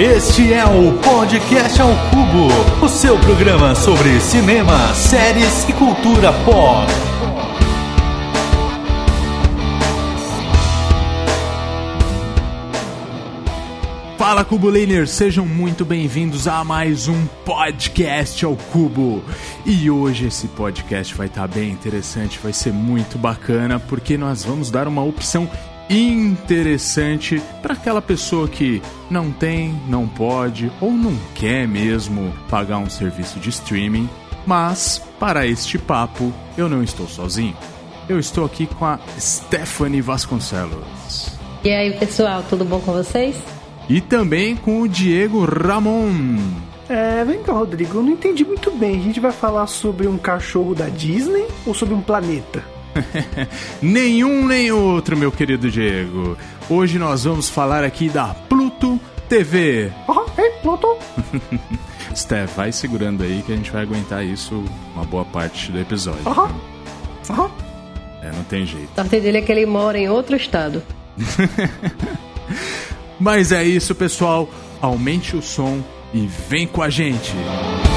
Este é o Podcast ao Cubo, o seu programa sobre cinema, séries e cultura pop. Fala Cubuliners, sejam muito bem-vindos a mais um Podcast ao Cubo. E hoje esse podcast vai estar bem interessante, vai ser muito bacana, porque nós vamos dar uma opção interessante para aquela pessoa que não tem, não pode ou não quer mesmo pagar um serviço de streaming. Mas para este papo eu não estou sozinho. Eu estou aqui com a Stephanie Vasconcelos. E aí, pessoal, tudo bom com vocês? E também com o Diego Ramon. É, vem cá, Rodrigo, eu não entendi muito bem. A gente vai falar sobre um cachorro da Disney ou sobre um planeta? Nenhum nem outro, meu querido Diego. Hoje nós vamos falar aqui da Pluto TV. Ah, é, Pluto. Steph, vai segurando aí que a gente vai aguentar isso uma boa parte do episódio. Aham. Aham. É, não tem jeito. A sorte dele é que ele mora em outro estado. Mas é isso, pessoal. Aumente o som e vem com a gente. Muito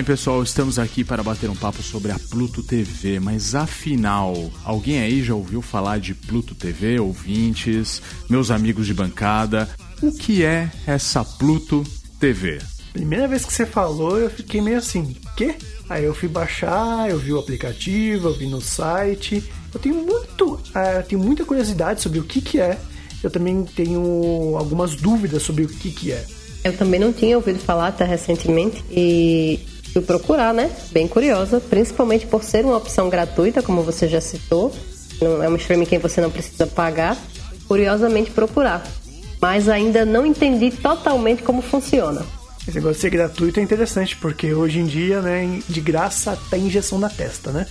bem, pessoal, estamos aqui para bater um papo sobre a Pluto TV, mas afinal, alguém aí já ouviu falar de Pluto TV, ouvintes, meus amigos de bancada? O que é essa Pluto TV? Primeira vez que você falou, eu fiquei meio assim, quê? Aí eu fui baixar, eu vi o aplicativo, eu vi no site. Eu tenho muito, ah, tenho muita curiosidade sobre o que que é. Eu também tenho algumas dúvidas sobre o que que é. Eu também não tinha ouvido falar até recentemente e fui procurar, né? Bem curiosa, principalmente por ser uma opção gratuita, como você já citou. Não é um streaming que você não precisa pagar. Curiosamente procurar. Mas ainda não entendi totalmente como funciona. Esse negócio de ser gratuito é interessante, porque hoje em dia, né, de graça até injeção na testa, né?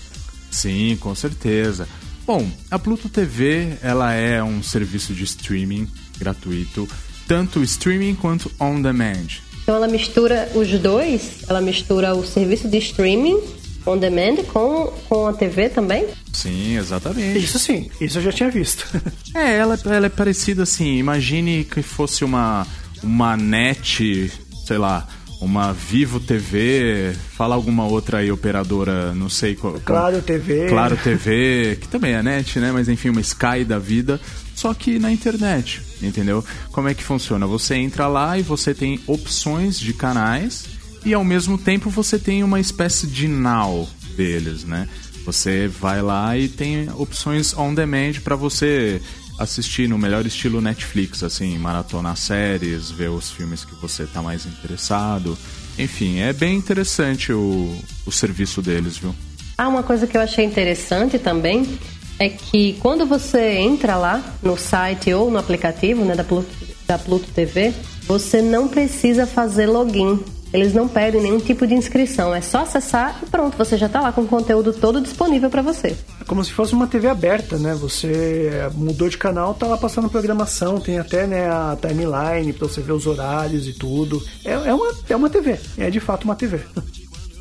Sim, com certeza. Bom, a Pluto TV, ela é um serviço de streaming gratuito, tanto streaming quanto on demand. Então ela mistura os dois, ela mistura o serviço de streaming on demand com, com a TV também? Sim, exatamente. Isso sim, isso eu já tinha visto. É, ela, ela é parecida assim. Imagine que fosse uma, uma net, sei lá, uma Vivo TV, fala alguma outra aí operadora, não sei qual. qual- Claro TV. Claro TV, que também é net, né? Mas enfim, uma Sky da vida, só que na internet, entendeu? Como é que funciona? Você entra lá e você tem opções de canais e ao mesmo tempo você tem uma espécie de now deles, né? Você vai lá e tem opções on demand para você assistir no melhor estilo Netflix, assim, maratonar séries, ver os filmes que você tá mais interessado. Enfim, é bem interessante o, o serviço deles, viu? Ah, uma coisa que eu achei interessante também é que quando você entra lá no site ou no aplicativo né, da, Pluto, da Pluto TV, você não precisa fazer login. Eles não pedem nenhum tipo de inscrição, é só acessar e pronto, você já está lá com o conteúdo todo disponível para você. É como se fosse uma TV aberta, né? Você mudou de canal, tá lá passando programação, tem até né, a timeline pra você ver os horários e tudo. É, é, uma, é uma TV, é de fato uma TV.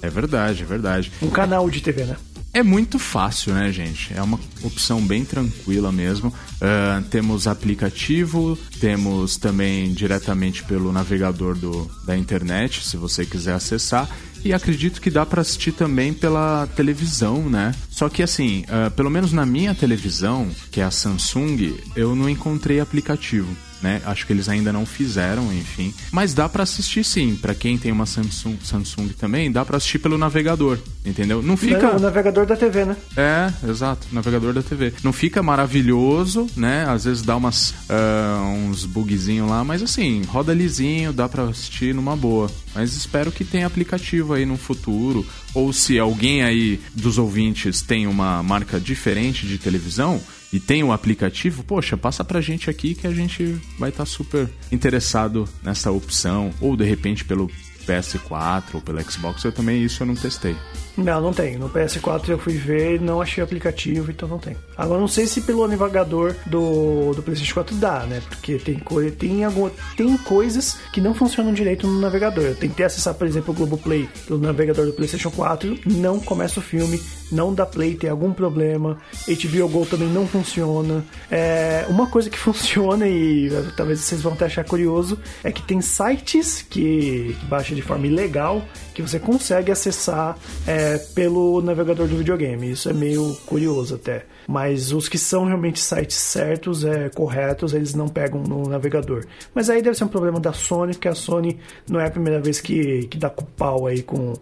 É verdade, é verdade. Um canal de TV, né? É muito fácil, né, gente? É uma opção bem tranquila mesmo. Ah, temos aplicativo, temos também diretamente pelo navegador do, da internet, se você quiser acessar. E acredito que dá para assistir também pela televisão, né? Só que assim, ah, pelo menos na minha televisão, que é a Samsung, eu não encontrei aplicativo. Né? Acho que eles ainda não fizeram, enfim. Mas dá para assistir sim. Para quem tem uma Samsung, Samsung também, dá para assistir pelo navegador, entendeu? Não fica. O navegador da TV, né? É, exato, navegador da TV. Não fica maravilhoso, né? Às vezes dá umas, uh, uns bugzinhos lá, mas assim, roda lisinho, dá para assistir numa boa. Mas espero que tenha aplicativo aí no futuro. Ou se alguém aí dos ouvintes tem uma marca diferente de televisão, e tem um aplicativo, poxa, passa pra gente aqui que a gente vai estar tá super interessado nessa opção, ou de repente pelo PS4 ou pelo Xbox, eu também isso eu não testei. Não, não tem. No PS4 eu fui ver e não achei aplicativo, então não tem. Agora não sei se pelo navegador do, do PlayStation 4 dá, né? Porque tem, tem, algum, tem coisas que não funcionam direito no navegador. Eu tentei acessar, por exemplo, o Globoplay pelo navegador do PlayStation 4, não começa o filme, não dá play, tem algum problema. HBO Go também não funciona. É, uma coisa que funciona e talvez vocês vão até achar curioso é que tem sites que, que baixa de forma ilegal que você consegue acessar é, pelo navegador do videogame. Isso é meio curioso até. Mas os que são realmente sites certos, é, corretos, eles não pegam no navegador. Mas aí deve ser um problema da Sony, porque a Sony não é a primeira vez que, que dá com pau aí com,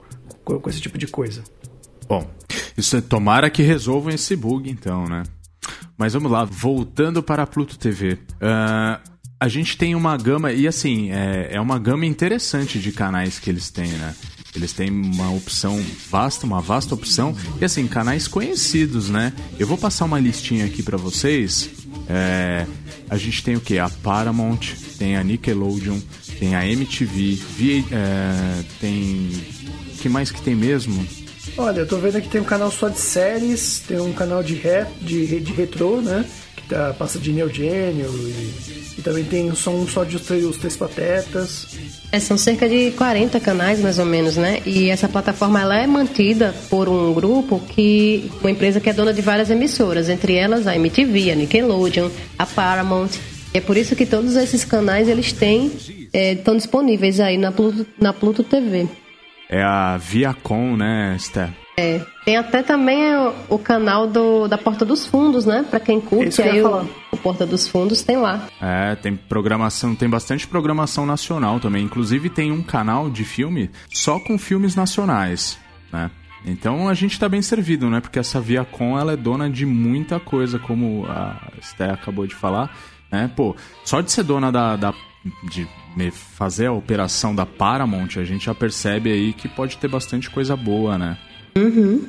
com, com esse tipo de coisa. Bom, isso é, tomara que resolvam esse bug então, né? Mas vamos lá, voltando para a Pluto TV. Uh, ah, a gente tem uma gama, e assim, é, é uma gama interessante de canais que eles têm, né? Eles têm uma opção vasta, uma vasta opção. E assim, canais conhecidos, né? Eu vou passar uma listinha aqui para vocês. É, a gente tem o que? A Paramount, tem a Nickelodeon, tem a MTV, é, tem. Que mais que tem mesmo? Olha, eu tô vendo aqui tem um canal só de séries, tem um canal de rap, de, de retrô, né? Que tá, passa de Neo e também tem só um só de os três, os três patetas. É, são cerca de 40 canais, mais ou menos, né? E essa plataforma ela é mantida por um grupo que. uma empresa que é dona de várias emissoras, entre elas a MTV, a Nickelodeon, a Paramount. E é por isso que todos esses canais eles têm. estão é, disponíveis aí na Pluto, na Pluto TV. É a Viacom, né, Esther? É. Tem até também o, o canal do, da Porta dos Fundos, né? Pra quem curte aí o, o, Porta dos Fundos, tem lá. É, tem programação, tem bastante programação nacional também. Inclusive tem um canal de filme só com filmes nacionais, né? Então a gente está bem servido, né? Porque essa Viacom ela é dona de muita coisa, como a Esté acabou de falar, né? Pô, só de ser dona da, da de fazer a operação da Paramount, a gente já percebe aí que pode ter bastante coisa boa, né? Uhum.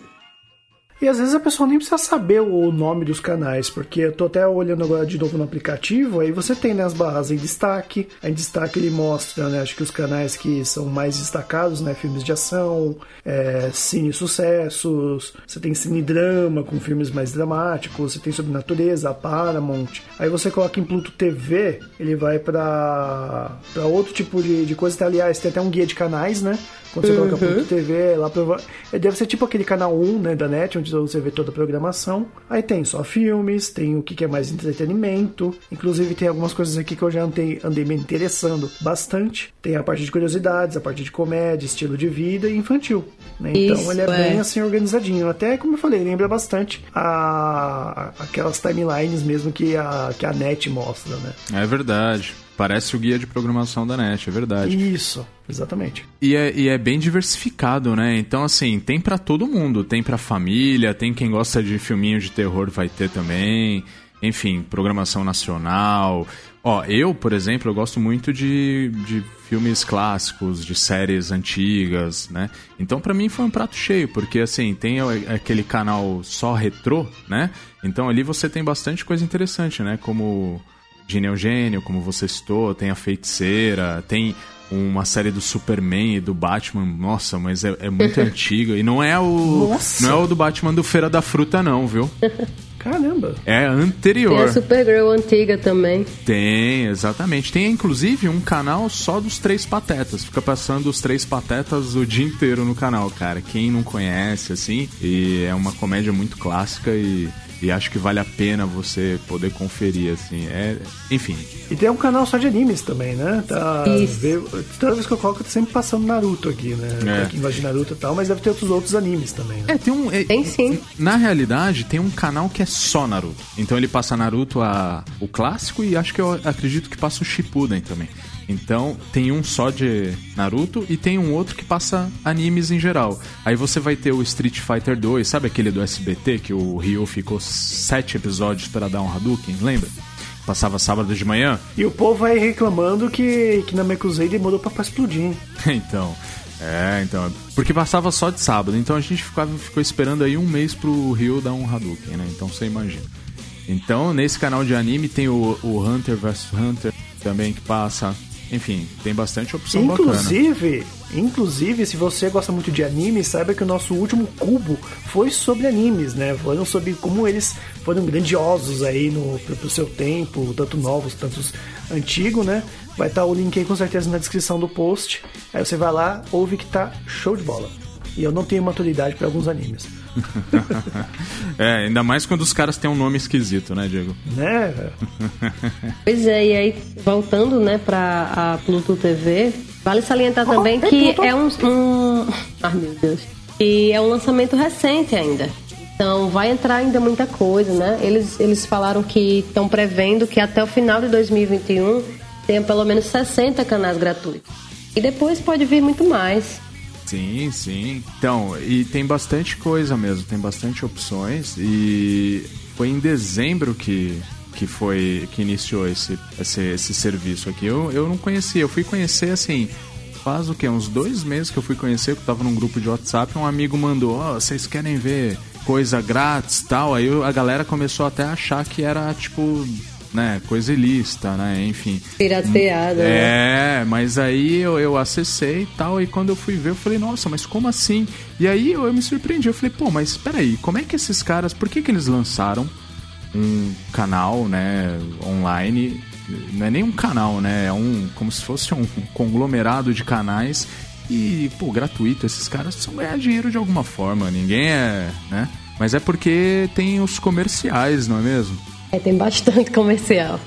E às vezes a pessoa nem precisa saber o nome dos canais, porque eu tô até olhando agora de novo no aplicativo, aí você tem né, as barras em destaque, em destaque ele mostra, né, acho que os canais que são mais destacados, né, filmes de ação, é, cine sucessos, você tem cine drama com filmes mais dramáticos, você tem sobre natureza, Paramount, aí você coloca em Pluto TV, ele vai para outro tipo de, de coisa, aliás, tem até um guia de canais, né, quando você uhum. coloca Pluto TV, lá prova... deve ser tipo aquele canal 1, né, da NET, onde você vê toda a programação. Aí tem só filmes, tem o que é mais entretenimento. Inclusive tem algumas coisas aqui que eu já andei, andei me interessando bastante. Tem a parte de curiosidades, a parte de comédia, estilo de vida e infantil. Né? Então Isso, ele é, é, bem assim organizadinho. Até como eu falei, lembra bastante a, aquelas timelines mesmo que a, que a NET mostra, né? É verdade. Parece o guia de programação da NET, é verdade. Isso, exatamente. E é, e é bem diversificado, né? Então, assim, tem para todo mundo. Tem pra família, tem quem gosta de filminho de terror, vai ter também. Enfim, programação nacional. Ó, eu, por exemplo, eu gosto muito de, de filmes clássicos, de séries antigas, né? Então, para mim foi um prato cheio, porque, assim, tem aquele canal só retrô, né? Então, ali você tem bastante coisa interessante, né? Como de Neogênio, como você citou, tem a Feiticeira, tem uma série do Superman e do Batman, nossa, mas é, é muito antiga. E não é o. Nossa. Não é o do Batman do Feira da Fruta, não, viu? Caramba! É anterior. Tem a Supergirl antiga também. Tem, exatamente. Tem inclusive um canal só dos Três Patetas. Fica passando os Três Patetas o dia inteiro no canal, cara. Quem não conhece, assim, e é uma comédia muito clássica e E acho que vale a pena você poder conferir, assim. É, enfim. E tem um canal só de animes também, né? Tá, vê, toda vez que eu coloco, tá sempre passando Naruto aqui, né? É. Aqui embaixo de Naruto e tal, mas deve ter outros outros animes também, né? É, tem um. é- Tem sim. Na realidade, tem um canal que é só Naruto. Então ele passa Naruto a, o clássico e acho que eu acredito que passa o Shippuden também. Então tem um só de Naruto e tem um outro que passa animes em geral. Aí você vai ter o Street Fighter 2, sabe aquele do SBT que o Ryu ficou sete episódios para dar um Hadouken, lembra? Passava sábado de manhã? E o povo vai reclamando que, que na Mekuzei demorou pra, pra explodir. então. É, então. Porque passava só de sábado. Então a gente ficava, ficou esperando aí um mês pro Ryu dar um Hadouken, né? Então você imagina. Então, nesse canal de anime tem o, o Hunter vs Hunter também que passa. Enfim, tem bastante opção bacana. Inclusive, inclusive, se você gosta muito de anime, saiba que o nosso último cubo foi sobre animes, né? Foram sobre como eles foram grandiosos aí no pro, seu tempo, tanto novos, tanto antigos, né? Vai estar o link aí com certeza na descrição do post. Aí você vai lá, ouve que tá show de bola. E eu não tenho maturidade para alguns animes, é, ainda mais quando os caras têm um nome esquisito, né, Diego? né? Pois é, e aí, voltando, né, pra a Pluto TV, vale salientar Oh, também é que Pluto. é um, um... Ai, meu Deus. E é um lançamento recente ainda. Então, vai entrar ainda muita coisa, né? Eles, eles falaram que estão prevendo que até o final de 2021 tenha pelo menos 60 canais gratuitos. E depois pode vir muito mais. Sim, sim. Então, e tem bastante coisa mesmo, tem bastante opções e foi em dezembro que, que foi que iniciou esse, esse, esse serviço aqui. Eu, eu não conhecia, eu fui conhecer assim. Faz o que? Uns dois meses que eu fui conhecer, que eu tava num grupo de WhatsApp, um amigo mandou, ó, vocês querem ver coisa grátis tal? Aí a galera começou até a achar que era tipo, né, coisa ilícita, né? Enfim. Pirateada, né? É, mas aí eu, eu acessei e tal, e quando eu fui ver, eu falei, nossa, mas como assim? E aí eu, eu me surpreendi, eu falei, pô, mas peraí, como é que esses caras, por que que eles lançaram um canal, né, online? Não é nem um canal, né, é um, como se fosse um conglomerado de canais e, pô, gratuito, esses caras precisam ganhar dinheiro de alguma forma, ninguém é, né? Mas é porque tem os comerciais, não é mesmo? É, tem bastante comercial.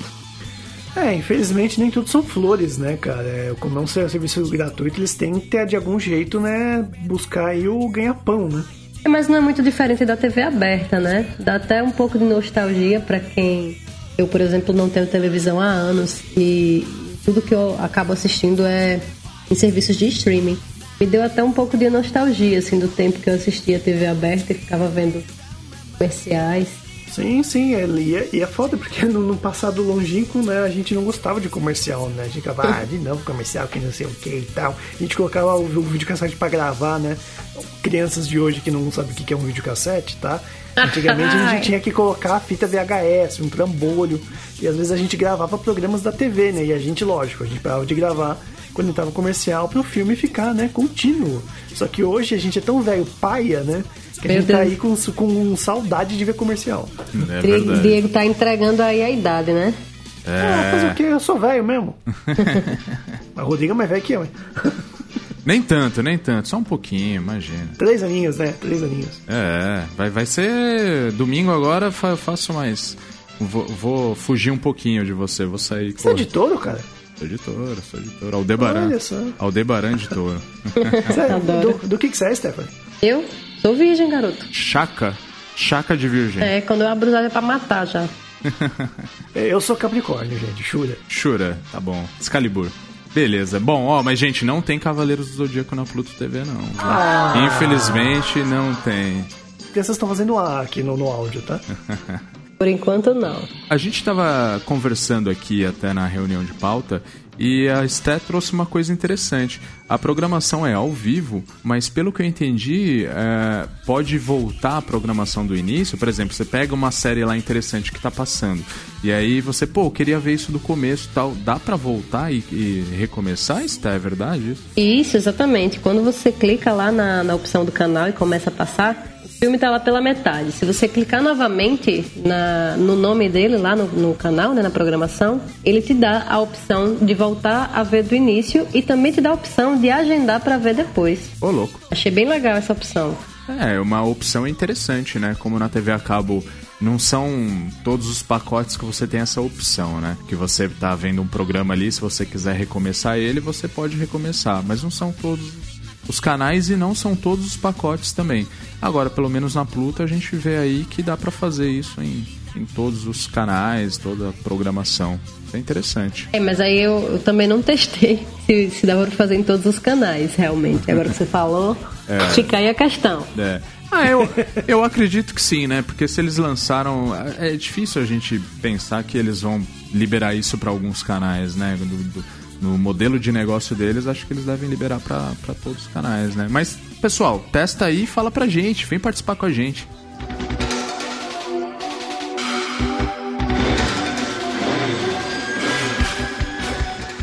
É, infelizmente nem tudo são flores, né, cara? É, como é um serviço gratuito, eles têm que ter, de algum jeito, né, buscar aí o ganha-pão, né? É, mas não é muito diferente da TV aberta, né? Dá até um pouco de nostalgia pra quem. Eu, por exemplo, não tenho televisão há anos e tudo que eu acabo assistindo é em serviços de streaming. Me deu até um pouco de nostalgia, assim, do tempo que eu assistia TV aberta e ficava vendo comerciais. Sim, sim, é, e, é, e é foda, porque no, no passado longínquo, né, a gente não gostava de comercial, né? A gente ficava, ah, de novo comercial, que não sei o que e tal. A gente colocava o, o videocassete pra gravar, né? Crianças de hoje que não sabem o que é um videocassete, tá? Antigamente a gente tinha que colocar a fita VHS, um trambolho, e às vezes a gente gravava programas da TV, né? E a gente, lógico, a gente parava de gravar quando entrava comercial pro filme ficar, né, contínuo. Só que hoje a gente é tão velho paia, né? Que a gente tá aí com, com saudade de ver comercial. É Diego-. Diego tá entregando aí a idade, né? Ah, fazer o quê? Eu sou velho mesmo. Mas o Rodrigo é mais velho que eu, hein? Nem tanto, nem tanto, só um pouquinho, imagina. Três aninhos, né? Três aninhos. É, vai, vai ser domingo agora, fa- eu faço mais. Vou, vou fugir um pouquinho de você, vou sair. Você é de touro, cara? Sou de touro, sou de touro. Aldebaran. Olha só. Aldebaran de touro. É- do, do que, que você é, Stephanie? Eu sou virgem, garoto. Chaca. Chaca de virgem. É, quando eu abro os olhos é pra matar já. É, Eu sou Capricórnio, gente, jura. Shura, tá bom. Excalibur. Beleza. Bom, ó, mas gente, não tem Cavaleiros do Zodíaco na Pluto TV, não. Ah. Infelizmente, não tem. Crianças estão fazendo A aqui no, no áudio, tá? Por enquanto, não. A gente estava conversando aqui até na reunião de pauta e a Sté trouxe uma coisa interessante. A programação é ao vivo, mas pelo que eu entendi, é, pode voltar a programação do início. Por exemplo, você pega uma série lá interessante que está passando e aí você, pô, queria ver isso do começo tal. Dá para voltar e, e recomeçar, Sté? É verdade isso? Isso, exatamente. Quando você clica lá na, na opção do canal e começa a passar, filme tá lá pela metade. Se você clicar novamente na, no nome dele lá no, no canal, né, na programação, ele te dá a opção de voltar a ver do início e também te dá a opção de agendar para ver depois. Ô, louco. Achei bem legal essa opção. É, uma opção interessante, né? Como na TV a cabo não são todos os pacotes que você tem essa opção, né? Que você tá vendo um programa ali, se você quiser recomeçar ele, você pode recomeçar, mas não são todos os canais e não são todos os pacotes também. Agora, pelo menos na Pluto, a gente vê aí que dá para fazer isso em, em todos os canais, toda a programação. Isso é interessante. É, mas aí eu, eu também não testei se, se dá para fazer em todos os canais, realmente. Agora que você falou, é. fica aí a questão. É. Ah, eu, eu acredito que sim, né? Porque se eles lançaram. É, é difícil a gente pensar que eles vão liberar isso para alguns canais, né? Do, do, no modelo de negócio deles, acho que eles devem liberar para todos os canais, né? Mas, pessoal, testa aí e fala pra gente, vem participar com a gente.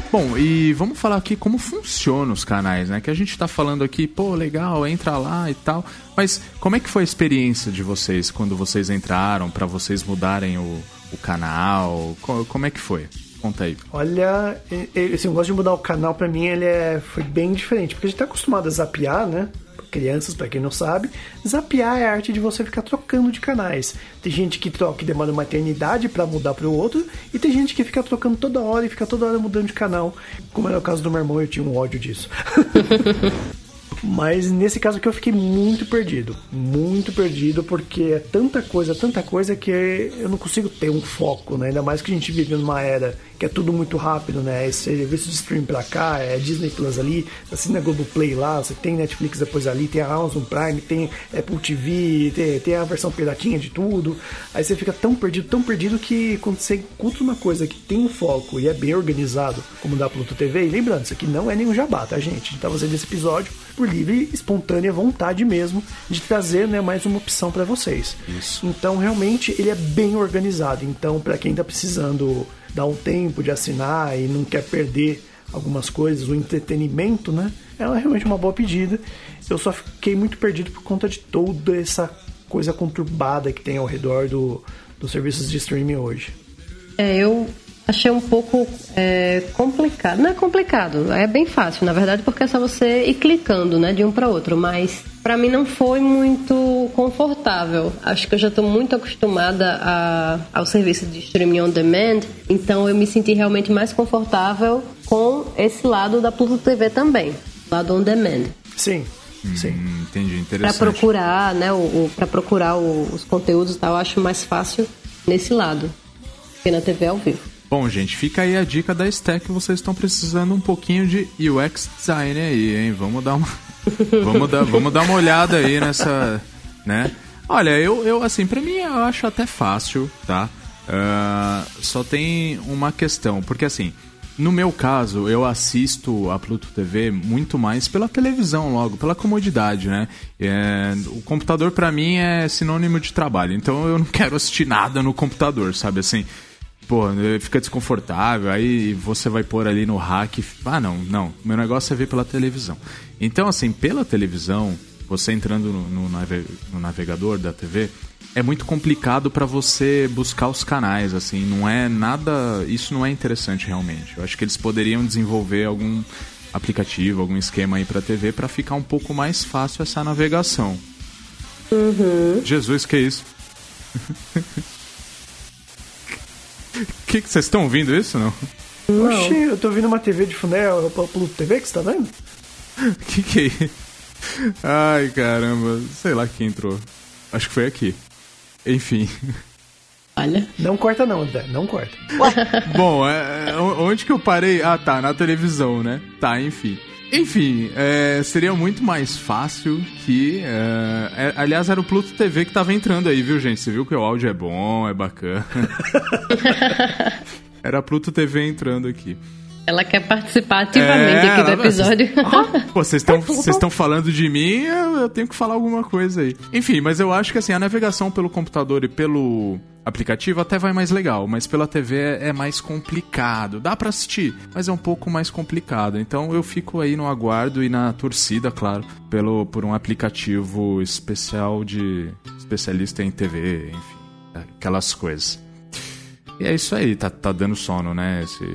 Bom, e vamos falar aqui como funcionam os canais, né? Que a gente está falando aqui, pô, legal, entra lá e tal. Mas como é que foi a experiência de vocês quando vocês entraram para vocês mudarem o, o canal? Como é que foi? Conta aí. Olha, esse negócio de mudar o canal para mim ele é, foi bem diferente, porque a gente tá acostumado a zapear, né? crianças, para quem não sabe, zapear é a arte de você ficar trocando de canais. Tem gente que troca e demora uma eternidade para mudar para o outro, e tem gente que fica trocando toda hora e fica toda hora mudando de canal. Como era o caso do meu irmão, eu tinha um ódio disso. Mas nesse caso aqui eu fiquei muito perdido. Muito perdido, porque é tanta coisa, tanta coisa que eu não consigo ter um foco, né? Ainda mais que a gente vive numa era que é tudo muito rápido, né? É serviço de stream pra cá, é Disney Plus ali, assina Globoplay lá, você tem Netflix depois ali, tem a Amazon Prime, tem Apple TV, tem, tem a versão piratinha de tudo. Aí você fica tão perdido, tão perdido que quando você encontra uma coisa que tem um foco e é bem organizado, como da Pluto TV, e lembrando, isso aqui não é nenhum jabá, tá, gente? A gente tá fazendo esse episódio por livre, espontânea vontade mesmo de trazer né, mais uma opção para vocês. Isso. Então, realmente, ele é bem organizado. Então, para quem está precisando dar um tempo de assinar e não quer perder algumas coisas, o entretenimento, né? Ela é realmente uma boa pedida. Eu só fiquei muito perdido por conta de toda essa coisa conturbada que tem ao redor do, dos serviços de streaming hoje. É, eu achei um pouco é, complicado. Não é complicado, é bem fácil, na verdade, porque é só você ir clicando, né, de um para outro. Mas para mim não foi muito confortável. Acho que eu já estou muito acostumada a, ao serviço de streaming on demand, então eu me senti realmente mais confortável com esse lado da Pluto TV também, lado on demand. Sim. Sim. Hum, entendi, interessante. Para procurar, né, o, o para procurar o, os conteúdos e tal, eu acho mais fácil nesse lado que na TV ao vivo. Bom, gente, fica aí a dica da Stack. Vocês estão precisando um pouquinho de UX design aí, hein? Vamos dar uma, vamos dar, vamos dar uma olhada aí nessa, né? Olha, eu, eu assim, para mim eu acho até fácil, tá? Uh, só tem uma questão, porque assim, no meu caso, eu assisto a Pluto TV muito mais pela televisão logo, pela comodidade, né? É, o computador para mim é sinônimo de trabalho, então eu não quero assistir nada no computador, sabe assim? Pô, fica desconfortável, aí você vai pôr ali no hack. Ah, não, não. Meu negócio é ver pela televisão. Então, assim, pela televisão, você entrando no, no, no navegador da TV, é muito complicado para você buscar os canais, assim, não é nada. Isso não é interessante realmente. Eu acho que eles poderiam desenvolver algum aplicativo, algum esquema aí para TV para ficar um pouco mais fácil essa navegação. Uhum. Jesus, que isso? que vocês estão ouvindo isso, não? Não. Oxi, eu tô ouvindo uma TV de funel pelo TV que você tá vendo? que que é isso? Ai, caramba. Sei lá quem entrou. Acho que foi aqui. Enfim. Olha. Não corta não, André. Não corta. Bom, é, é, onde que eu parei? Ah, tá. Na televisão, né? Tá, enfim. Enfim, é, seria muito mais fácil que. É, é, aliás, era o Pluto TV que tava entrando aí, viu, gente? Você viu que o áudio é bom, é bacana. era a Pluto TV entrando aqui. Ela quer participar ativamente é, aqui do episódio. vocês estão falando de mim, eu, eu, tenho que falar alguma coisa aí. Enfim, mas eu acho que assim, a navegação pelo computador e pelo aplicativo até vai mais legal, mas pela TV é, é mais complicado. Dá para assistir, mas é um pouco mais complicado. Então eu fico aí no aguardo e na torcida, claro, pelo por um aplicativo especial de especialista em TV, enfim, aquelas coisas. E é isso aí, tá, tá dando sono, né? Esse,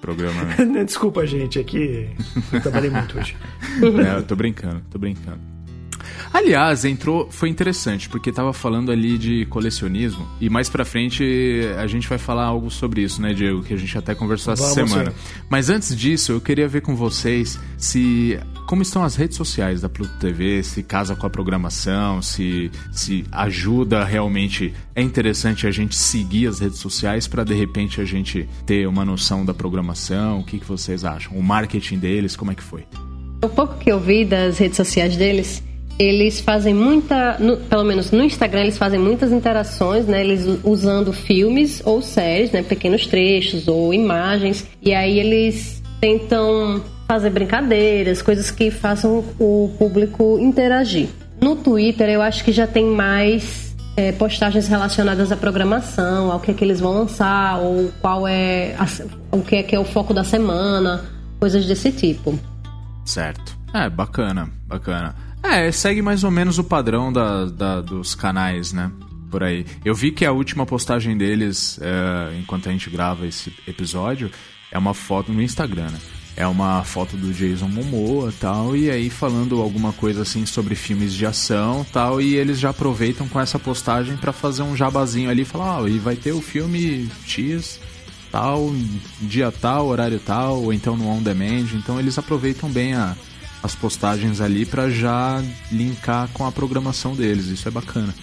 programa. Desculpa, gente, é que eu trabalhei muito hoje. é, eu tô brincando, tô brincando. Aliás, entrou, foi interessante, porque tava falando ali de colecionismo, e mais pra frente a gente vai falar algo sobre isso, né, Diego? Que a gente até conversou essa Vamos semana. sim. Mas antes disso, eu queria ver com vocês se como estão as redes sociais da Pluto TV, se casa com a programação, se, se ajuda realmente. É interessante a gente seguir as redes sociais para de repente a gente ter uma noção da programação. O que, que vocês acham? O marketing deles, como é que foi? O pouco que eu vi das redes sociais deles, eles fazem muita, no- pelo menos no Instagram, eles fazem muitas interações, né? Eles usando filmes ou séries, né? Pequenos trechos ou imagens. E aí eles tentam fazer brincadeiras, coisas que façam o público interagir. No Twitter, eu acho que já tem mais é, postagens relacionadas à programação, ao que é que eles vão lançar, ou qual é a o que é que é o foco da semana, coisas desse tipo. Certo. É, bacana, bacana. É, segue mais ou menos o padrão da, da- dos canais, né? Por aí. Eu vi que a última postagem deles, é, enquanto a gente grava esse episódio, é uma foto no Instagram, né? É uma foto do Jason Momoa tal, e aí falando alguma coisa assim sobre filmes de ação tal, e eles já aproveitam com essa postagem pra fazer um jabazinho ali e falar, ó, e vai ter o filme X tal, dia tal, horário tal, ou então no on demand. Então eles aproveitam bem a- as postagens ali pra já linkar com a programação deles. Isso é bacana.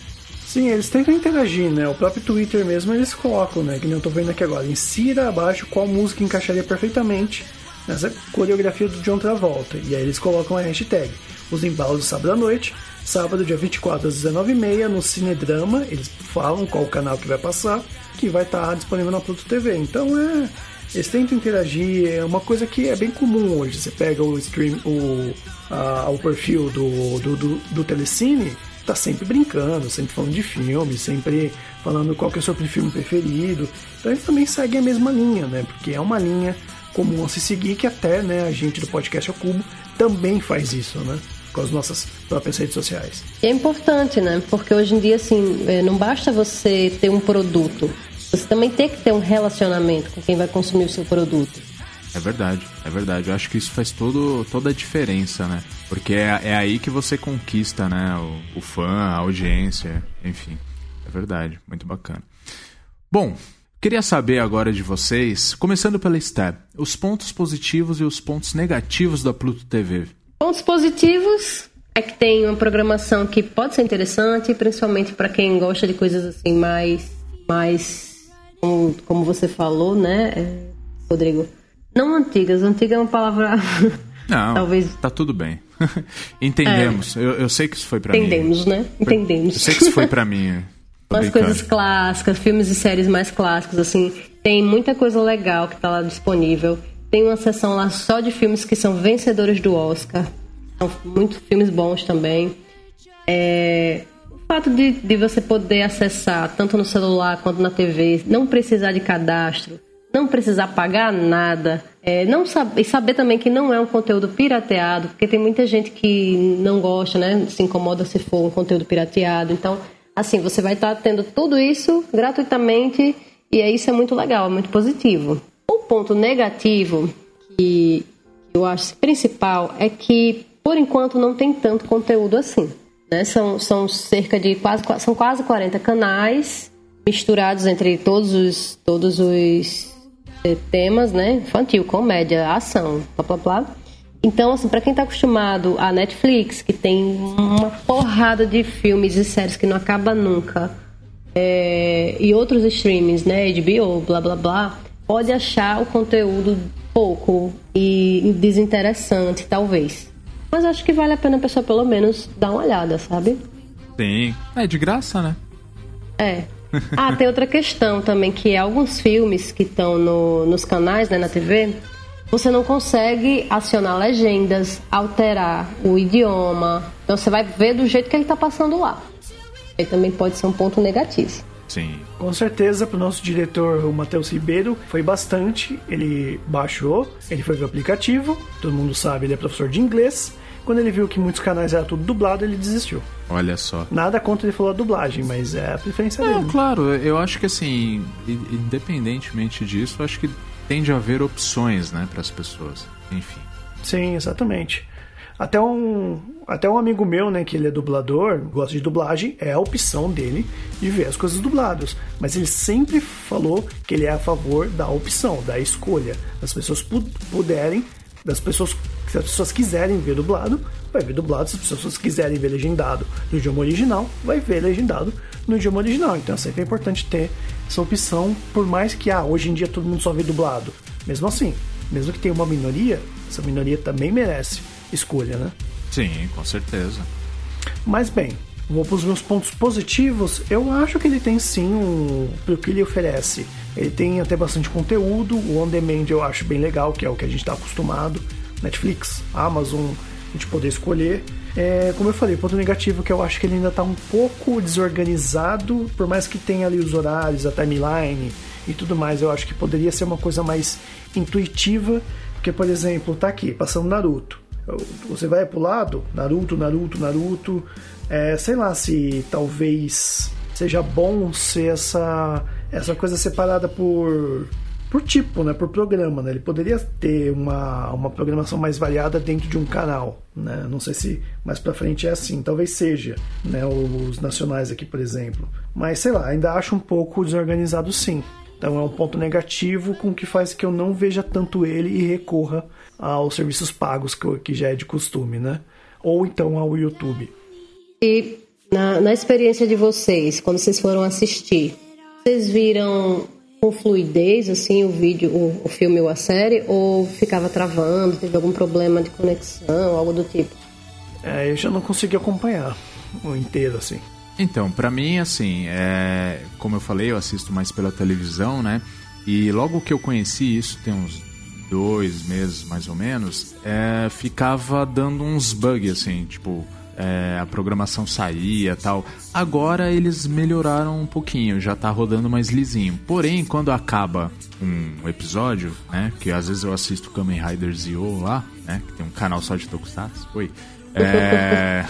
Sim, eles tentam interagir, né? O próprio Twitter mesmo eles colocam, né? Que nem eu tô vendo aqui agora. Insira abaixo qual música encaixaria perfeitamente nessa coreografia do John Travolta. E aí eles colocam a hashtag. Os embalos do sábado à noite. Sábado, dia 24 às 19h30, no Cinedrama. Eles falam qual canal que vai passar, que vai estar disponível na Pluto TV. Então é. Eles tentam interagir, é uma coisa que é bem comum hoje. Você pega o stream, o, a- o perfil do, do, do, do Telecine, tá sempre brincando, sempre falando de filme, sempre falando qual que é o seu filme preferido. Então eles também seguem a mesma linha, né? Porque é uma linha comum a se seguir que até né, a gente do podcast ao Cubo também faz isso, né? Com as nossas próprias redes sociais. E é importante, né? Porque hoje em dia, assim, é, não basta você ter um produto. Você também tem que ter um relacionamento com quem vai consumir o seu produto. É verdade, é verdade. Eu acho que isso faz todo, toda a diferença, né? Porque é, é aí que você conquista, né? O, o fã, a audiência, enfim. É verdade, muito bacana. Bom, queria saber agora de vocês, começando pela Stab, os pontos positivos e os pontos negativos da Pluto TV. Pontos positivos é que tem uma programação que pode ser interessante, principalmente para quem gosta de coisas assim mais, mais como, como você falou, né, é, Rodrigo? Não antigas, antiga é uma palavra. Não, Talvez tá tudo bem. Entendemos. Eu, eu sei que isso foi pra mim. entendemos, né? Entendemos. Eu sei que isso foi pra mim. Brincando. coisas clásicas, filmes e séries mais clássicos, assim. Tem muita coisa legal que tá lá disponível. Tem uma seção lá só de filmes que são vencedores do Oscar. São muitos filmes bons também. É, fato de, de você poder acessar, tanto no celular quanto na TV, não precisar de cadastro, não precisar pagar nada, é, não sab e saber também que não é um conteúdo pirateado, porque tem muita gente que não gosta, né? Se incomoda se for um conteúdo pirateado. Então, assim, você vai estar tendo tudo isso gratuitamente e aí isso é muito legal, é muito positivo. O ponto negativo que eu acho principal é que, por enquanto, não tem tanto conteúdo assim. Né? São, são cerca de quase, são quase 40 canais misturados entre todos os, todos os eh, temas, né? Infantil, comédia, ação, blá blá blá. Então, assim, pra quem tá acostumado à Netflix, que tem uma porrada de filmes e séries que não acaba nunca, é, e outros streamings, né? HBO, blá blá blá, pode achar o conteúdo pouco e desinteressante, talvez. Mas acho que vale a pena a pessoa pelo menos dar uma olhada, sabe? Tem. É de graça, né? É. Ah, tem outra questão também, que é alguns filmes que estão no, nos canais, né, na TV, você não consegue acionar legendas, alterar o idioma. Então você vai ver do jeito que ele está passando lá. Aí também pode ser um ponto negativo. Sim. Com certeza, para o nosso diretor, o Matheus Ribeiro, foi bastante. Ele baixou, ele foi ver o aplicativo, todo mundo sabe, ele é professor de inglês. Quando ele viu que muitos canais era tudo dublado, ele desistiu. Olha só. Nada contra ele falou a dublagem, mas é a preferência Não, dele. claro, eu acho que assim, independentemente disso, eu acho que tende a haver opções, né, para as pessoas. Enfim. Sim, exatamente. Até um, até um amigo meu, né, que ele é dublador, gosta de dublagem, é a opção dele de ver as coisas dubladas. Mas ele sempre falou que ele é a favor da opção, da escolha. Das pessoas puderem, das pessoas, se as pessoas quiserem ver dublado, vai ver dublado. Se as pessoas quiserem ver legendado no idioma original, vai ver legendado no idioma original. Então é sempre é importante ter essa opção, por mais que ah, hoje em dia todo mundo só vê dublado. Mesmo assim, mesmo que tenha uma minoria, essa minoria também merece escolha, né? Sim, com certeza. Mas bem, vou para os meus pontos positivos. Eu acho que ele tem sim um. Pro que ele oferece. Ele tem até bastante conteúdo. O On Demand eu acho bem legal, que é o que a gente está acostumado. Netflix, Amazon, a gente poder escolher. É, como eu falei, ponto negativo é que eu acho que ele ainda está um pouco desorganizado, por mais que tenha ali os horários, a timeline e tudo mais, eu acho que poderia ser uma coisa mais intuitiva, porque, por exemplo, tá aqui, passando Naruto. Você vai pro lado, Naruto, Naruto, Naruto. É, sei lá se talvez seja bom ser essa, essa coisa separada por, por tipo, né? Por programa, né? Ele poderia ter uma, uma programação mais variada dentro de um canal, né? Não sei se mais para frente é assim, talvez seja, né? Os nacionais aqui, por exemplo. Mas sei lá, ainda acho um pouco desorganizado sim. Então é um ponto negativo com que faz que eu não veja tanto ele e recorra aos serviços pagos, que, que já é de costume, né? Ou então ao YouTube. E na, na experiência de vocês, quando vocês foram assistir, vocês viram com fluidez assim o vídeo, o, o filme ou a série, ou ficava travando, teve algum problema de conexão, algo do tipo? É, eu já não consegui acompanhar o inteiro assim. Então, para mim, assim, é, como eu falei, eu assisto mais pela televisão, né? E logo que eu conheci isso, tem uns dois meses mais ou menos, é, ficava dando uns bugs, assim, tipo, é, a programação saía tal. Agora eles melhoraram um pouquinho, já tá rodando mais lisinho. Porém, quando acaba um episódio, né? Que às vezes eu assisto Kamen Rider Zio lá, né? Que tem um canal só de Tokusatsu. Oi. É...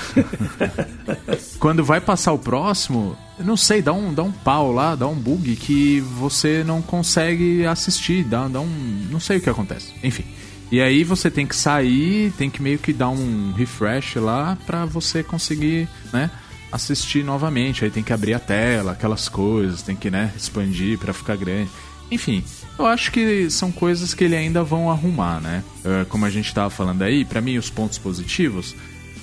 Quando vai passar o próximo, não sei, dá um, dá um pau lá, dá um bug que você não consegue assistir, dá, dá um. Não sei o que acontece. Enfim. E aí você tem que sair, tem que meio que dar um refresh lá pra você conseguir, né? Assistir novamente. Aí tem que abrir a tela, aquelas coisas, tem que, né, expandir para ficar grande. Enfim, eu acho que são coisas que ele ainda vão arrumar, né? Uh, como a gente tava falando aí, para mim os pontos positivos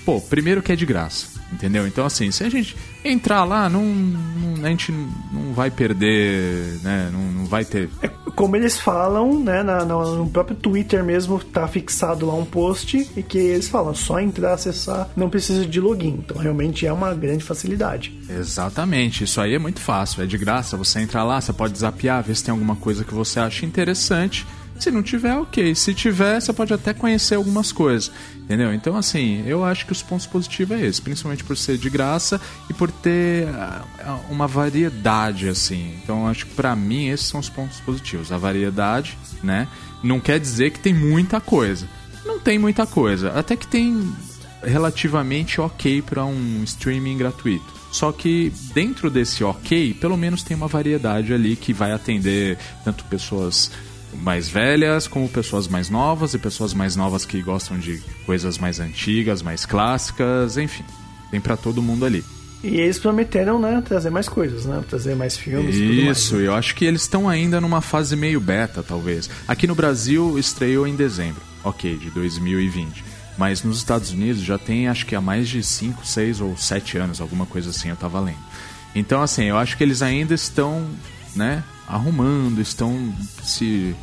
pô, primeiro que é de graça. Entendeu? Então, assim, se a gente entrar lá, não, não a gente não vai perder, né? Não, não vai ter. É, como eles falam, né? Na, no próprio Twitter mesmo, tá fixado lá um post e que eles falam, só entrar, acessar, não precisa de login. Então, realmente é uma grande facilidade. Exatamente, isso aí é muito fácil, é de graça. Você entra lá, você pode desafiar, ver se tem alguma coisa que você acha interessante se não tiver, ok. Se tiver, você pode até conhecer algumas coisas. Entendeu? Então, assim, eu acho que os pontos positivos é esse, principalmente por ser de graça e por ter uh, uma variedade, assim. Então, acho que para mim esses são os pontos positivos. A variedade, né? Não quer dizer que tem muita coisa. Não tem muita coisa. Até que tem relativamente ok para um streaming gratuito. Só que dentro desse ok, pelo menos tem uma variedade ali que vai atender tanto pessoas mais velhas, como pessoas mais novas e pessoas mais novas que gostam de coisas mais antigas, mais clássicas, enfim, tem para todo mundo ali. E eles prometeram, né, trazer mais coisas, né? Trazer mais filmes Isso, mais, né? eu acho que eles estão ainda numa fase meio beta, talvez. Aqui no Brasil estreou em dezembro, ok, de 2020. Mas nos Estados Unidos já tem, acho que há mais de 5, 6 ou 7 anos, alguma coisa assim, eu tava lendo. Então, assim, eu acho que eles ainda estão, né, arrumando, estão se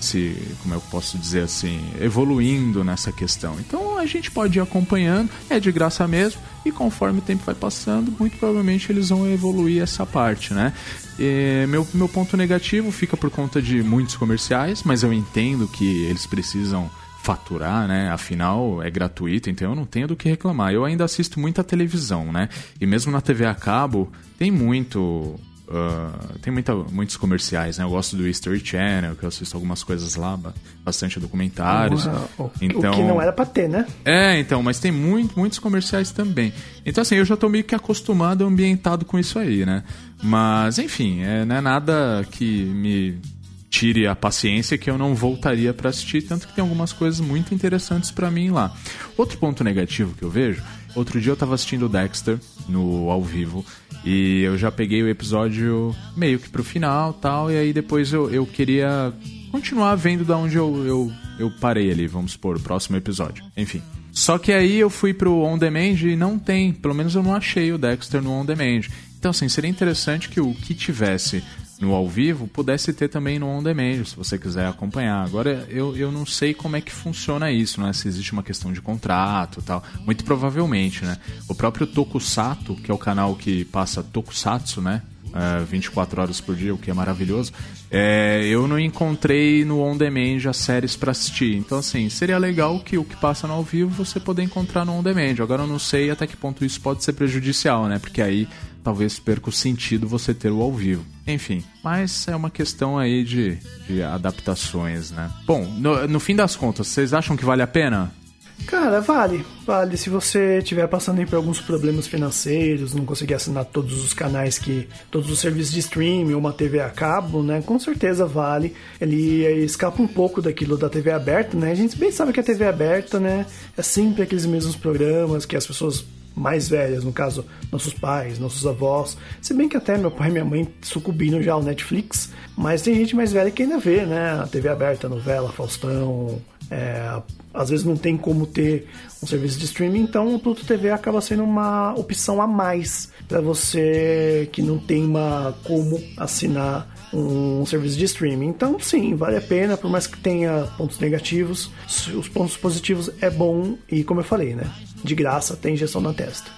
se, como eu posso dizer assim, evoluindo nessa questão. Então a gente pode ir acompanhando, é de graça mesmo, e conforme o tempo vai passando, muito provavelmente eles vão evoluir essa parte, né? E meu, meu ponto negativo fica por conta de muitos comerciais, mas eu entendo que eles precisam faturar, né? Afinal, é gratuito, então eu não tenho do que reclamar. Eu ainda assisto muita televisão, né? E mesmo na TV a cabo, tem muito Uh, tem muita, muitos comerciais, né? Eu gosto do History Channel, que eu assisto algumas coisas lá, bastante documentários. o, então, o que não era pra ter, né? É, então, mas tem muito, muitos comerciais também. Então, assim, eu já tô meio que acostumado, ambientado com isso aí, né? Mas, enfim, é, não é nada que me tire a paciência que eu não voltaria para assistir, tanto que tem algumas coisas muito interessantes para mim lá. Outro ponto negativo que eu vejo, outro dia eu tava assistindo Dexter no ao vivo e eu já peguei o episódio meio que pro final tal, e aí depois eu, eu queria continuar vendo da onde eu, eu, eu parei ali, vamos supor, o próximo episódio. Enfim. Só que aí eu fui pro On Demand e não tem, pelo menos eu não achei o Dexter no On Demand. Então, assim, seria interessante que o que tivesse no ao vivo pudesse ter também no on demand, se você quiser acompanhar. Agora eu, eu não sei como é que funciona isso, né? Se existe uma questão de contrato tal. Muito provavelmente, né? O próprio Tokusato, que é o canal que passa Tokusatsu, né? Uh, 24 horas por dia, o que é maravilhoso. É, eu não encontrei no on demand as séries para assistir. Então, assim, seria legal que o que passa no ao vivo você poder encontrar no on demand. Agora eu não sei até que ponto isso pode ser prejudicial, né? Porque aí talvez perca o sentido você ter o ao vivo. Enfim, mas é uma questão aí de, de adaptações, né? Bom, no, no fim das contas, vocês acham que vale a pena? Cara, vale. Vale. Se você estiver passando por alguns problemas financeiros, não conseguir assinar todos os canais que. todos os serviços de streaming ou uma TV a cabo, né? Com certeza vale. Ele escapa um pouco daquilo da TV aberta, né? A gente bem sabe que a TV aberta, né? É sempre aqueles mesmos programas que as pessoas mais velhas, no caso, nossos pais, nossos avós. Se bem que até meu pai e minha mãe sucumbiram já ao Netflix, mas tem gente mais velha que ainda vê, né? A TV aberta, novela, Faustão. É, às vezes não tem como ter um serviço de streaming, então o Pluto TV acaba sendo uma opção a mais para você que não tem uma como assinar um serviço de streaming. Então, sim, vale a pena, por mais que tenha pontos negativos, os pontos positivos é bom e, como eu falei, né? De graça, tem injeção na testa.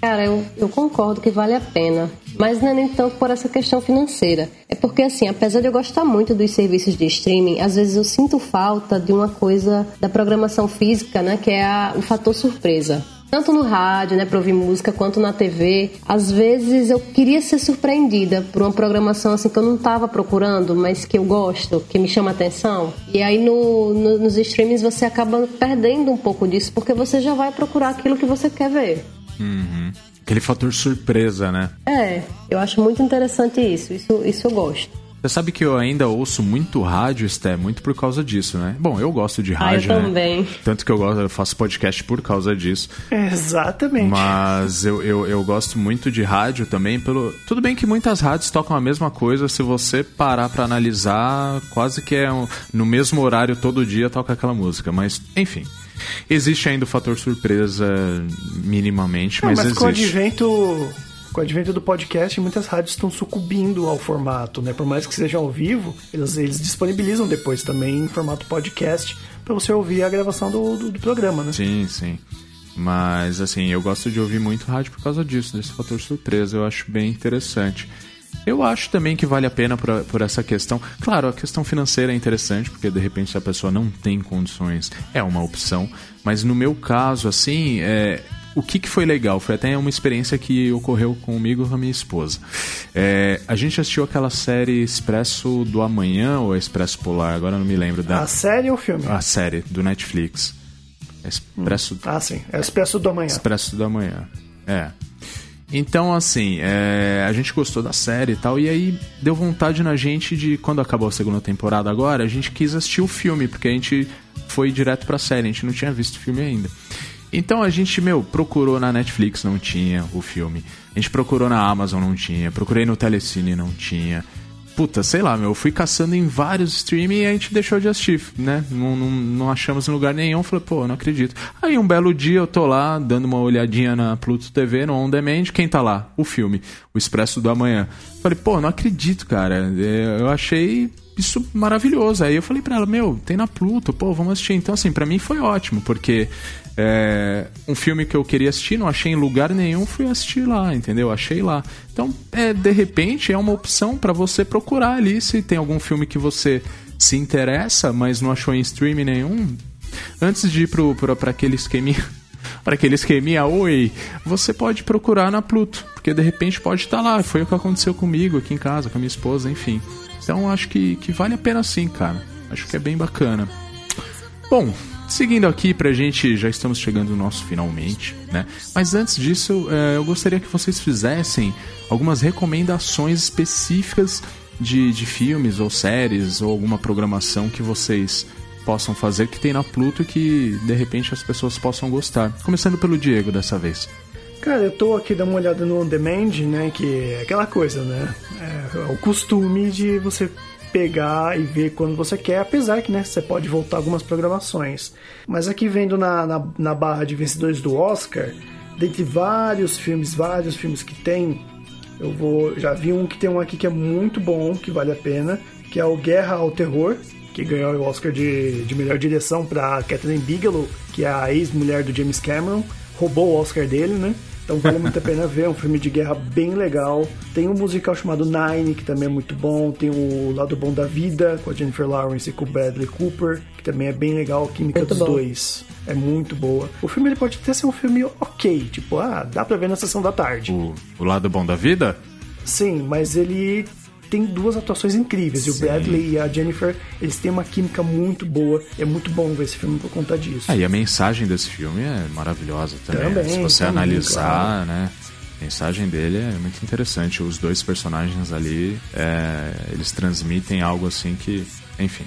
Cara, eu, eu concordo que vale a pena, mas não é nem tanto por essa questão financeira. É porque, assim, apesar de eu gostar muito dos serviços de streaming, às vezes eu sinto falta de uma coisa da programação física, né? Que é a, o fator surpresa tanto no rádio, né, para ouvir música, quanto na TV. Às vezes eu queria ser surpreendida por uma programação assim que eu não estava procurando, mas que eu gosto, que me chama atenção. E aí no, no, nos streamings você acaba perdendo um pouco disso, porque você já vai procurar aquilo que você quer ver. Uhum. Aquele fator surpresa, né? É, eu acho muito interessante isso. Isso, isso eu gosto. Você sabe que eu ainda ouço muito rádio, Esté, muito por causa disso, né? Bom, eu gosto de rádio, ah, eu né? também. Tanto que eu, gosto, eu faço podcast por causa disso. Exatamente. Mas eu, eu, eu gosto muito de rádio também. pelo Tudo bem que muitas rádios tocam a mesma coisa, se você parar para analisar, quase que é um... no mesmo horário todo dia toca aquela música. Mas, enfim. Existe ainda o fator surpresa minimamente, Não, mas, mas existe. com o advento com o advento do podcast, muitas rádios estão sucumbindo ao formato, né? Por mais que seja ao vivo, eles, eles disponibilizam depois também em formato podcast para você ouvir a gravação do, do, do, programa, né? Sim, sim. Mas, assim, eu gosto de ouvir muito rádio por causa disso, desse fator surpresa. Eu acho bem interessante. Eu acho também que vale a pena por, por, essa questão. Claro, a questão financeira é interessante, porque de repente se a pessoa não tem condições, é uma opção. Mas no meu caso, assim, é, o que, que foi legal? Foi até uma experiência que ocorreu comigo e com a minha esposa. É, a gente assistiu aquela série Expresso do Amanhã ou Expresso Polar, agora não me lembro da. A série ou o filme? A série, do Netflix. Expresso. Hum. Ah, sim. É Expresso do Amanhã. Expresso do Amanhã. É. Então, assim, é, a gente gostou da série e tal, e aí deu vontade na gente de, quando acabou a segunda temporada agora, a gente quis assistir o filme, porque a gente foi direto pra série, a gente não tinha visto o filme ainda. Então a gente, meu, procurou na Netflix, não tinha o filme. A gente procurou na Amazon, não tinha. Procurei no Telecine, não tinha. Puta, sei lá, meu, eu fui caçando em vários streaming e a gente deixou de assistir, né? Não, não, não achamos em lugar nenhum. Falei, pô, não acredito. Aí um belo dia eu tô lá, dando uma olhadinha na Pluto TV, no On Demand. Quem tá lá? O filme, O Expresso do Amanhã. Falei, pô, não acredito, cara. É, eu achei isso maravilhoso. Aí eu falei pra ela, meu, tem na Pluto, pô, vamos assistir. Então, assim, para mim foi ótimo, porque é, um filme que eu queria assistir, não achei em lugar nenhum, fui assistir lá, entendeu? Achei lá. Então, é, de repente, é uma opção para você procurar ali se tem algum filme que você se interessa, mas não achou em streaming nenhum. Antes de ir para aquele esqueminha para aquele esqueminha, oi, você pode procurar na Pluto, porque de repente pode estar tá lá. Foi o que aconteceu comigo aqui em casa, com a minha esposa, enfim. Então acho que, que vale a pena sim, cara. Acho que é bem bacana. Bom, seguindo aqui pra gente, já estamos chegando no nosso finalmente, né? Mas antes disso, é, eu gostaria que vocês fizessem algumas recomendações específicas de, de filmes ou séries ou alguma programação que vocês possam fazer que tem na Pluto e que de repente as pessoas possam gostar. Começando pelo Diego dessa vez. Cara, eu tô aqui dando uma olhada no On Demand, né? Que é aquela coisa, né? É o costume de você pegar e ver quando você quer, apesar que né, você pode voltar algumas programações. Mas aqui vendo na, na, na barra de vencedores do Oscar, dentre vários filmes, vários filmes que tem, eu vou. Já vi um que tem um aqui que é muito bom, que vale a pena, que é o Guerra ao Terror, que ganhou o Oscar de, de melhor direção para Catherine Bigelow, que é a ex-mulher do James Cameron, roubou o Oscar dele, né? Então vale muito a pena ver, é um filme de guerra bem legal. Tem um musical chamado Nine, que também é muito bom. Tem o Lado Bom da Vida, com a Jennifer Lawrence e com o Bradley Cooper, que também é bem legal, a química muito dos bom. dois é muito boa. O filme ele pode até ser um filme ok, tipo, ah, dá pra ver na sessão da tarde. O, o Lado Bom da Vida? Sim, mas ele tem duas atuações incríveis. Sim. E o Bradley e a Jennifer, eles têm uma química muito boa. É muito bom ver esse filme por conta disso. Ah, e a mensagem desse filme é maravilhosa também. também Se você também, analisar, claro. né? A mensagem dele é muito interessante. Os dois personagens ali, é, eles transmitem algo assim que, enfim,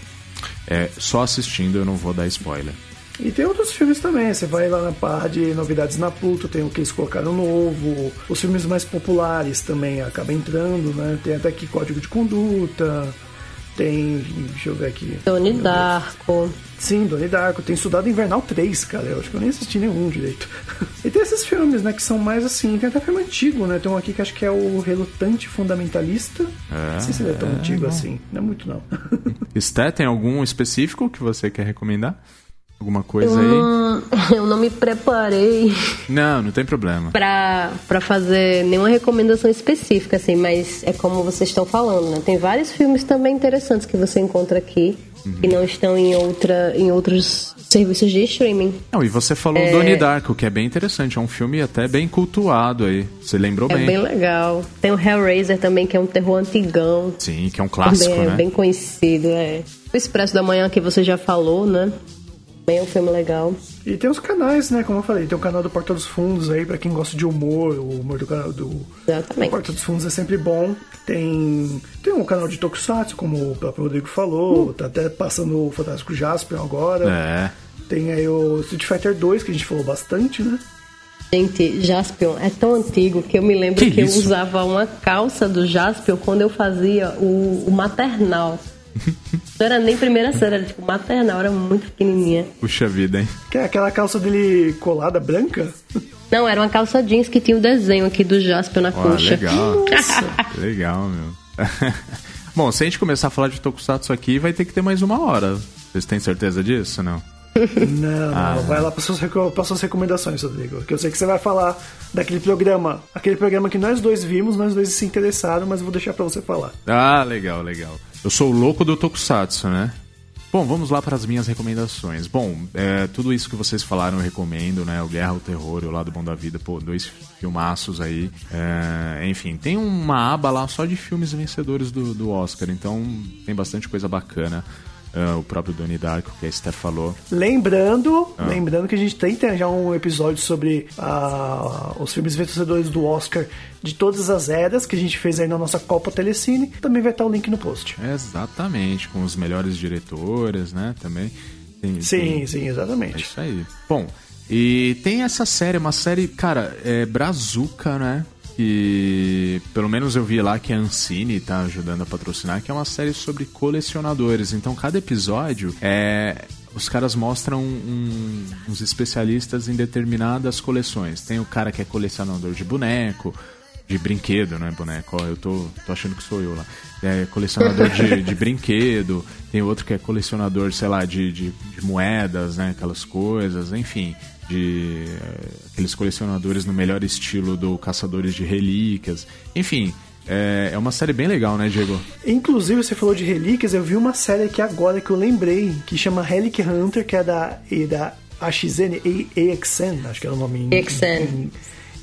é, só assistindo eu não vou dar spoiler. E tem outros filmes também, você vai lá na barra de novidades na Pluto, tem o que eles colocaram novo, os filmes mais populares também acabam entrando, né? Tem até aqui Código de Conduta, tem. Deixa eu ver aqui. Doni Darko. Sim, Doni Darko. Tem Soldado Invernal 3, cara. Eu acho que eu nem assisti nenhum direito. e tem esses filmes, né, que são mais assim. Tem até filme antigo, né? Tem um aqui que acho que é o Relutante Fundamentalista. É, não sei se ele é tão é, antigo não. assim. Não é muito, não. Esté, tem algum específico que você quer recomendar? Alguma coisa eu aí? Eu não me preparei. Não, não tem problema. Pra, pra fazer nenhuma recomendação específica, assim, mas é como vocês estão falando, né? Tem vários filmes também interessantes que você encontra aqui. Uhum. Que não estão em, outra, em outros serviços de streaming. Não, e você falou é... Donnie Darko, que é bem interessante. É um filme até bem cultuado aí. Você lembrou é bem. É bem legal. Tem o Hellraiser também, que é um terror antigão. Sim, que é um clássico, também é né? bem conhecido, é. O Expresso da Manhã, que você já falou, né? Bem um filme legal. E tem os canais, né? Como eu falei, tem o canal do Porta dos Fundos aí, pra quem gosta de humor, o humor do canal do. Porta dos Fundos é sempre bom. Tem. Tem um canal de Tokusatsu, como o próprio Rodrigo falou. Uh. Tá até passando o Fantástico Jasper agora. É. Tem aí o Street Fighter 2, que a gente falou bastante, né? Gente, Jaspion é tão antigo que eu me lembro que, que eu usava uma calça do Jaspion quando eu fazia o, o maternal. Não era nem primeira série, era tipo maternal, era muito pequenininha. Puxa vida, hein? Que é aquela calça dele colada branca? Não, era uma calça jeans que tinha o um desenho aqui do Jasper na coxa. Legal. legal, meu. Bom, se a gente começar a falar de Tokusatsu aqui, vai ter que ter mais uma hora. Vocês têm certeza disso, não? Não, ah, vai lá para suas, para suas recomendações, Rodrigo. Que eu sei que você vai falar daquele programa, aquele programa que nós dois vimos, nós dois se interessaram, mas eu vou deixar para você falar. Ah, legal, legal. Eu sou o louco do Tokusatsu, né? Bom, vamos lá para as minhas recomendações. Bom, é, tudo isso que vocês falaram eu recomendo, né? O Guerra, o Terror o Lado Bom da Vida, pô, dois filmaços aí. É, enfim, tem uma aba lá só de filmes vencedores do, do Oscar, então tem bastante coisa bacana uh, o próprio Donnie Darko, que a Esther falou. Lembrando, ah. lembrando que a gente tem já um episódio sobre uh, os filmes vencedores do Oscar de todas as eras que a gente fez aí na nossa Copa Telecine. Também vai estar o link no post. Exatamente, com os melhores diretores, né? Também. Tem, sim, tem... sim, exatamente. É isso aí. Bom, e tem essa série, uma série, cara, é Brazuca, né? Que pelo menos eu vi lá que a Ancine tá ajudando a patrocinar, que é uma série sobre colecionadores. Então cada episódio é os caras mostram um, uns especialistas em determinadas coleções. Tem o cara que é colecionador de boneco, de brinquedo, né, boneco? Ó, eu tô, tô achando que sou eu lá. É colecionador de, de brinquedo, tem outro que é colecionador, sei lá, de, de, de moedas, né, aquelas coisas, enfim de aqueles colecionadores no melhor estilo do Caçadores de Relíquias. Enfim, é, é uma série bem legal, né, Diego? Inclusive, você falou de relíquias, eu vi uma série aqui agora que eu lembrei, que chama Relic Hunter, que é da, da AXN, AXN, acho que era o nome em, AXN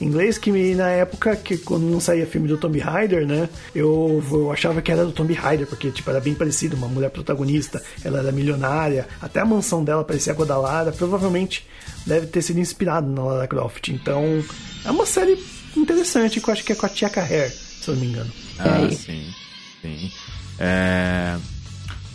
inglês que na época que quando não saía filme do Tomb Raider, né, eu, eu achava que era do Tomb Raider porque tipo era bem parecido, uma mulher protagonista, ela era milionária, até a mansão dela parecia a provavelmente deve ter sido inspirado na Lara Croft. Então, é uma série interessante que eu acho que é com a Tia Hair, se eu não me engano. Ah, sim. Tem. É...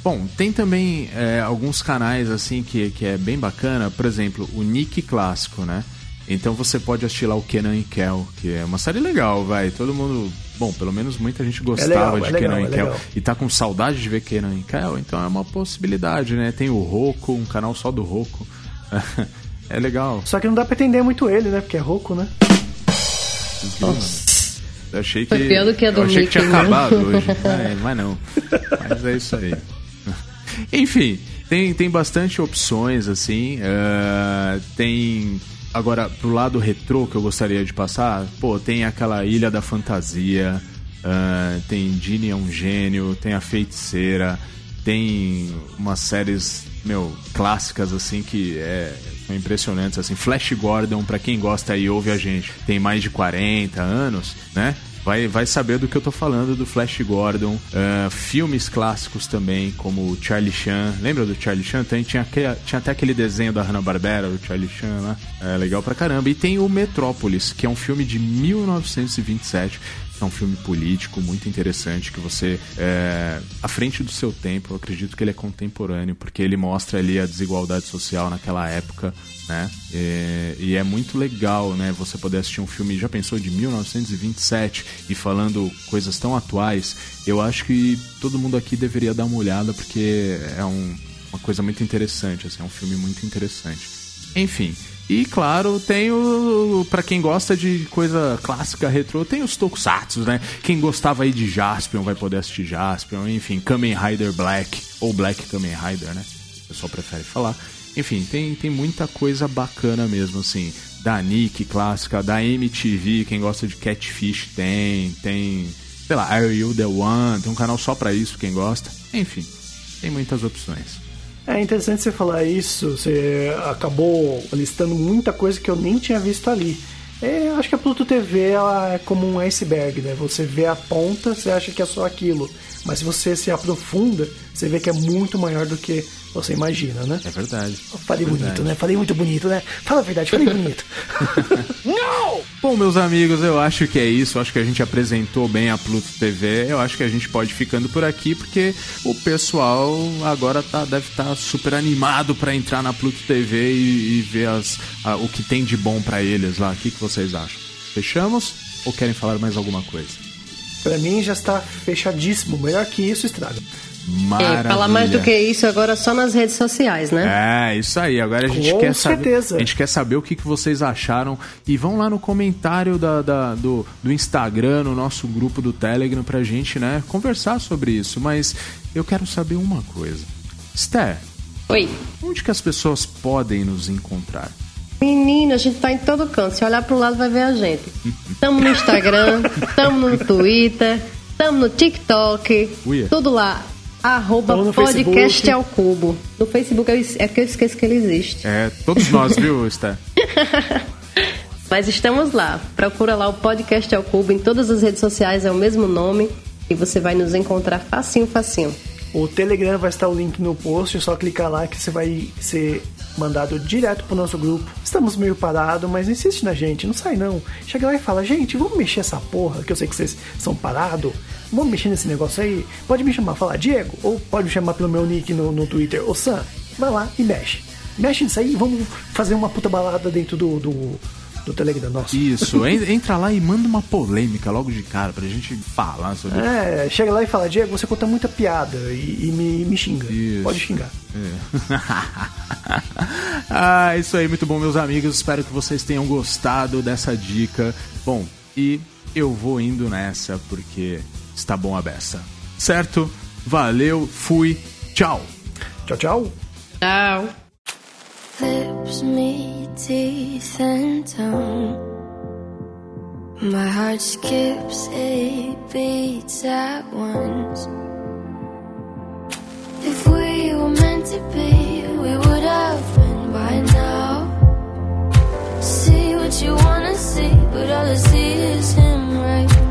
Bom, tem também é, alguns canais assim que, que é bem bacana, por exemplo, o Nick Clássico, né? Então você pode assistir lá o Kenan e Kel, que é uma série legal, vai. Todo mundo. Bom, pelo menos muita gente gostava é legal, de é Kenan legal, e é Kel. E tá com saudade de ver Kenan e Kel, então é uma possibilidade, né? Tem o Roku, um canal só do Roku. é legal. Só que não dá pra entender muito ele, né? Porque é rouco, né? Eu achei que. Foi pior do que a do eu achei que tinha né? acabado hoje. É, mas não. Mas é isso aí. Enfim, tem, tem bastante opções, assim. eh, tem. Agora, pro lado retrô que eu gostaria de passar, pô, tem aquela Ilha da Fantasia, eh, tem Ginny é um gênio, tem a Feiticeira, tem umas séries, meu, clássicas, assim, que é, impressionantes, assim. Flash Gordon, pra quem gosta e ouve a gente, tem mais de 40 anos, né? Vai, vai saber do que eu tô falando do Flash Gordon. Ah, filmes clássicos também, como Charlie Chan. Lembra do Charlie Chan? Tem, tinha, tinha até aquele desenho da Hanna-Barbera, o Charlie Chan lá. É legal pra caramba. E tem o Metrópolis, que é um filme de 1927. É um filme político muito interessante que você é à frente do seu tempo. Eu acredito que ele é contemporâneo porque ele mostra ali a desigualdade social naquela época, né? E, e é muito legal, né? Você poder assistir um filme já pensou de 1927 e falando coisas tão atuais. Eu acho que todo mundo aqui deveria dar uma olhada porque é um- uma coisa muito interessante, assim, é um filme muito interessante. Enfim. E claro, tem o. Pra quem gosta de coisa clássica retrô, tem os Tokusatsu, né? Quem gostava aí de Jaspion vai poder assistir Jaspion. Enfim, Kamen Rider Black. Ou Black Kamen Rider, né? O pessoal prefere falar. Enfim, tem, tem muita coisa bacana mesmo, assim. Da Nick clássica, da MTV, quem gosta de Catfish tem. Tem. Sei lá, Are You the One? Tem um canal só pra isso, quem gosta. Enfim, tem muitas opções. É interessante você falar isso, você acabou listando muita coisa que eu nem tinha visto ali. É, acho que a Pluto TV ela é como um iceberg, né? Você vê a ponta, você acha que é só aquilo. Mas se você se aprofunda, você vê que é muito maior do que você imagina, né? É verdade. Falei é bonito, verdade. né? Falei muito bonito, né? Fala a verdade, falei bonito. Bom, meus amigos, eu acho que é isso. Eu acho que a gente apresentou bem a Pluto TV. Eu acho que a gente pode ir ficando por aqui porque o pessoal agora tá, deve estar super animado para entrar na Pluto TV e, e ver as, a- o que tem de bom para eles lá. O que, que vocês acham? Fechamos ou querem falar mais alguma coisa? pra mim já está fechadíssimo. Melhor que isso, estraga. Maravilha. É, falar mais do que isso agora só nas redes sociais, né? É, isso aí. Agora a gente Com quer saber. certeza. A gente quer saber o que, que vocês acharam. E vão lá no comentário da, da- do, do Instagram, no nosso grupo do Telegram, pra gente, né, conversar sobre isso. Mas eu quero saber uma coisa. Esther, Oi. onde que as pessoas podem nos encontrar? Menino, a gente tá em todo canto. Se olhar pro lado, vai ver a gente. Tamo no Instagram, tamo no Twitter, tamo no TikTok. Uia. Tudo lá. Arroba no podcast Facebook. ao cubo. No Facebook é que eu esqueço que ele existe. É, todos nós, viu, Esther? Mas estamos lá. Procura lá o podcast ao cubo em todas as redes sociais, é o mesmo nome. E você vai nos encontrar facinho, facinho. O Telegram vai estar o link no post, é só clicar lá que você vai ser mandado direto pro nosso grupo. Estamos meio parados, mas insiste na gente, não sai não. Chega lá e fala, gente, vamos mexer essa porra, que eu sei que vocês são parados. Vamos mexer nesse negócio aí. Pode me chamar, falar Diego, ou pode me chamar pelo meu nick no, no Twitter, ô Sam, vai lá e mexe. Mexe nisso aí, vamos fazer uma puta balada dentro do, do, do Telegram nosso. Isso, en- entra lá e manda uma polêmica logo de cara pra gente falar sobre É, chega lá e fala, Diego, você conta muita piada e, e me, me xinga. Isso. Pode xingar. ah, isso aí, muito bom, meus amigos. Espero que vocês tenham gostado dessa dica. Bom, e eu vou indo nessa porque está bom a beça. Certo? Valeu, fui, tchau. Tchau, tchau. Tchau. lips meet teeth and tongue. My heart skips eight beats at once. If we were meant to be, we would have been by now. See what you wanna see, but all I see is him right